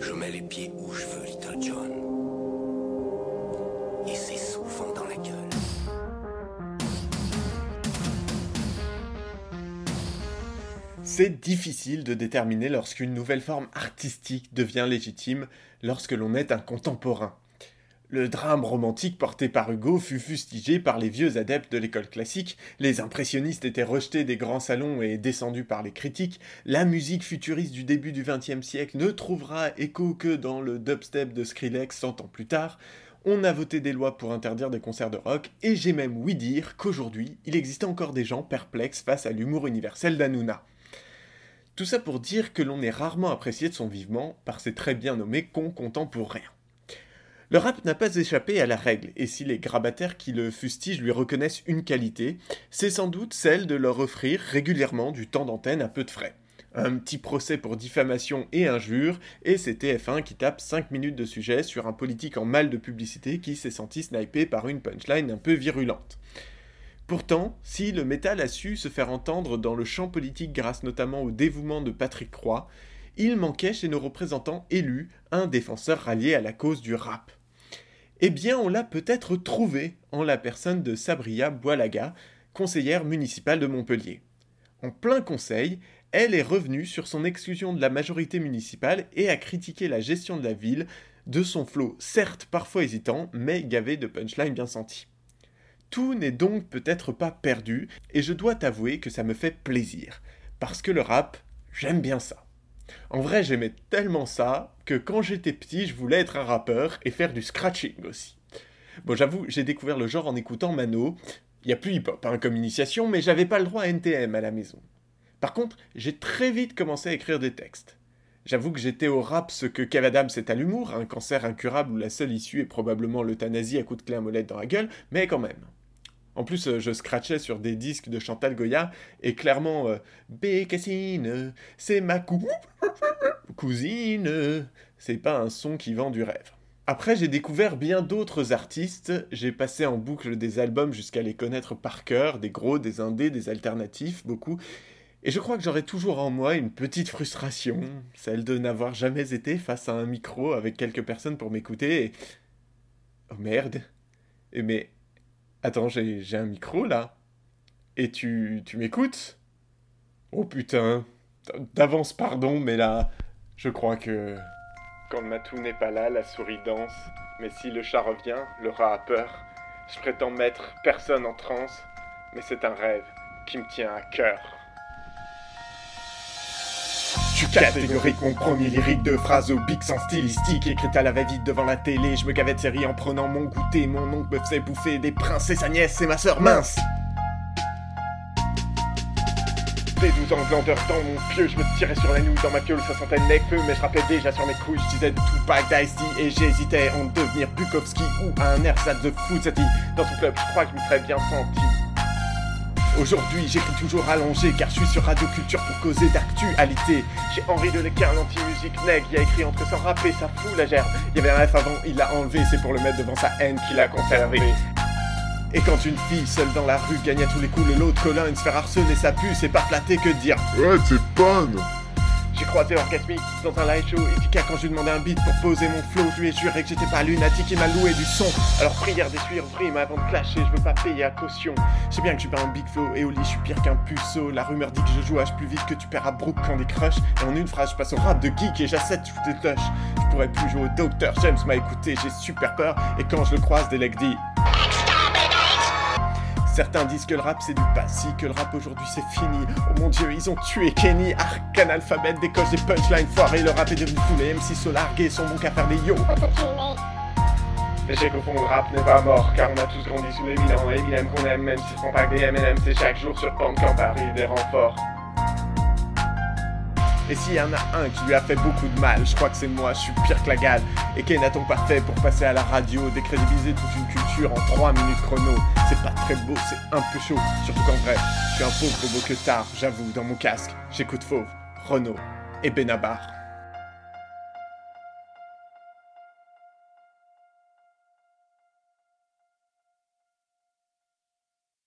Je mets les pieds où je veux, Little John. Et c'est souvent dans la gueule. C'est difficile de déterminer lorsqu'une nouvelle forme artistique devient légitime lorsque l'on est un contemporain. Le drame romantique porté par Hugo fut fustigé par les vieux adeptes de l'école classique, les impressionnistes étaient rejetés des grands salons et descendus par les critiques, la musique futuriste du début du XXe siècle ne trouvera écho que dans le dubstep de Skrillex cent ans plus tard, on a voté des lois pour interdire des concerts de rock, et j'ai même ouï dire qu'aujourd'hui, il existe encore des gens perplexes face à l'humour universel d'Anouna. Tout ça pour dire que l'on est rarement apprécié de son vivement par ces très bien nommés cons contemporains. Le rap n'a pas échappé à la règle, et si les grabataires qui le fustigent lui reconnaissent une qualité, c'est sans doute celle de leur offrir régulièrement du temps d'antenne à peu de frais. Un petit procès pour diffamation et injure, et c'est TF1 qui tape 5 minutes de sujet sur un politique en mal de publicité qui s'est senti snipé par une punchline un peu virulente. Pourtant, si le métal a su se faire entendre dans le champ politique grâce notamment au dévouement de Patrick Croix, il manquait chez nos représentants élus un défenseur rallié à la cause du rap. Eh bien, on l'a peut-être trouvé en la personne de Sabria Boilaga, conseillère municipale de Montpellier. En plein conseil, elle est revenue sur son exclusion de la majorité municipale et a critiqué la gestion de la ville, de son flot certes parfois hésitant, mais gavé de punchlines bien senties. Tout n'est donc peut-être pas perdu, et je dois t'avouer que ça me fait plaisir, parce que le rap, j'aime bien ça. En vrai, j'aimais tellement ça que quand j'étais petit, je voulais être un rappeur et faire du scratching aussi. Bon, j'avoue, j'ai découvert le genre en écoutant Mano. Il a plus hip-hop hein, comme initiation, mais j'avais pas le droit à NTM à la maison. Par contre, j'ai très vite commencé à écrire des textes. J'avoue que j'étais au rap ce que Kev Adams est à l'humour, un cancer incurable où la seule issue est probablement l'euthanasie à coup de clé à molette dans la gueule, mais quand même. En plus, euh, je scratchais sur des disques de Chantal Goya, et clairement, euh, Bécassine, c'est ma cou cousine, c'est pas un son qui vend du rêve. Après, j'ai découvert bien d'autres artistes, j'ai passé en boucle des albums jusqu'à les connaître par cœur, des gros, des indés, des alternatifs, beaucoup, et je crois que j'aurais toujours en moi une petite frustration, celle de n'avoir jamais été face à un micro avec quelques personnes pour m'écouter, et... Oh merde. Mais Attends, j'ai un micro là. Et tu, tu m'écoutes? Oh putain. D'avance pardon, mais là, je crois que... Quand matou n'est pas là, la souris danse. Mais si le chat revient, le rat a peur. Je prétends mettre personne en transe, mais c'est un rêve qui me tient à cœur. Suis catégorique, mon premier lyrique de phrases au bic sans stylistique, écrite à la va-vite devant la télé, je me gavais de série en prenant mon goûter, mon oncle me faisait bouffer des princes et sa nièce et ma sœur mince. Des 12 ans de dans mon pieu, je me tirais sur la nuit dans ma piole, sentait le feu, mais je rappelais déjà sur mes couilles, je disais Tupac, dice et j'hésitais en devenir Bukowski ou un ersatz de Fuzati. Dans son club, je crois que je me serais bien senti. Aujourd'hui, j'écris toujours allongé car je suis sur Radio Culture pour causer d'actualité. J'ai Henri Delequin, l'anti-musique nègre, il a écrit entre sans rapper, ça fout la gerbe. Il y avait un F avant, il l'a enlevé, c'est pour le mettre devant sa haine qu'il a conservé. Et quand une fille seule dans la rue gagne à tous les coups le lot de Colin, se faire harceler sa puce, c'est pas flatté que de dire? Ouais, c'est bonne j'ai croisé Orgasmic dans un live show efficace quand je lui demandais un beat pour poser mon flow. Je lui ai juré que j'étais pas lunatique, il m'a loué du son. Alors prière d'essuyer rime avant de clasher, je veux pas payer à caution. Je sais bien que je suis pas un big flow et au lit je suis pire qu'un puceau. La rumeur dit que je joue H plus vite que tu perds à Brook quand des crush. Et en une phrase, je passe au rap de geek et j'assète toutes les touches. Je pourrais plus jouer au docteur, James m'a écouté, j'ai super peur. Et quand je le croise, des legs dit Certains disent que le rap c'est du passé, que le rap aujourd'hui c'est fini. Oh mon dieu, ils ont tué Kenny, arc analphabète, décoche des punchlines foirées. Le rap est devenu fou, les MC sont largués, sont bons qu'à faire des yo. J'ai qu'au fond le rap n'est pas mort, car on a tous grandi sous les bilans. Eminem qu'on aime, même s'ils font pas que des M&M, c'est chaque jour sur quand arrive des renforts. Et s'il y en a un qui lui a fait beaucoup de mal, je crois que c'est moi, je suis pire que la gale. Et qu'est n'a-t-on pas fait pour passer à la radio, décrédibiliser toute une culture en 3 minutes chrono? C'est pas très beau, c'est un peu chaud, surtout qu'en vrai, je suis un pauvre beau que tard, j'avoue, dans mon casque, j'écoute Fauve, Renault et Benabar.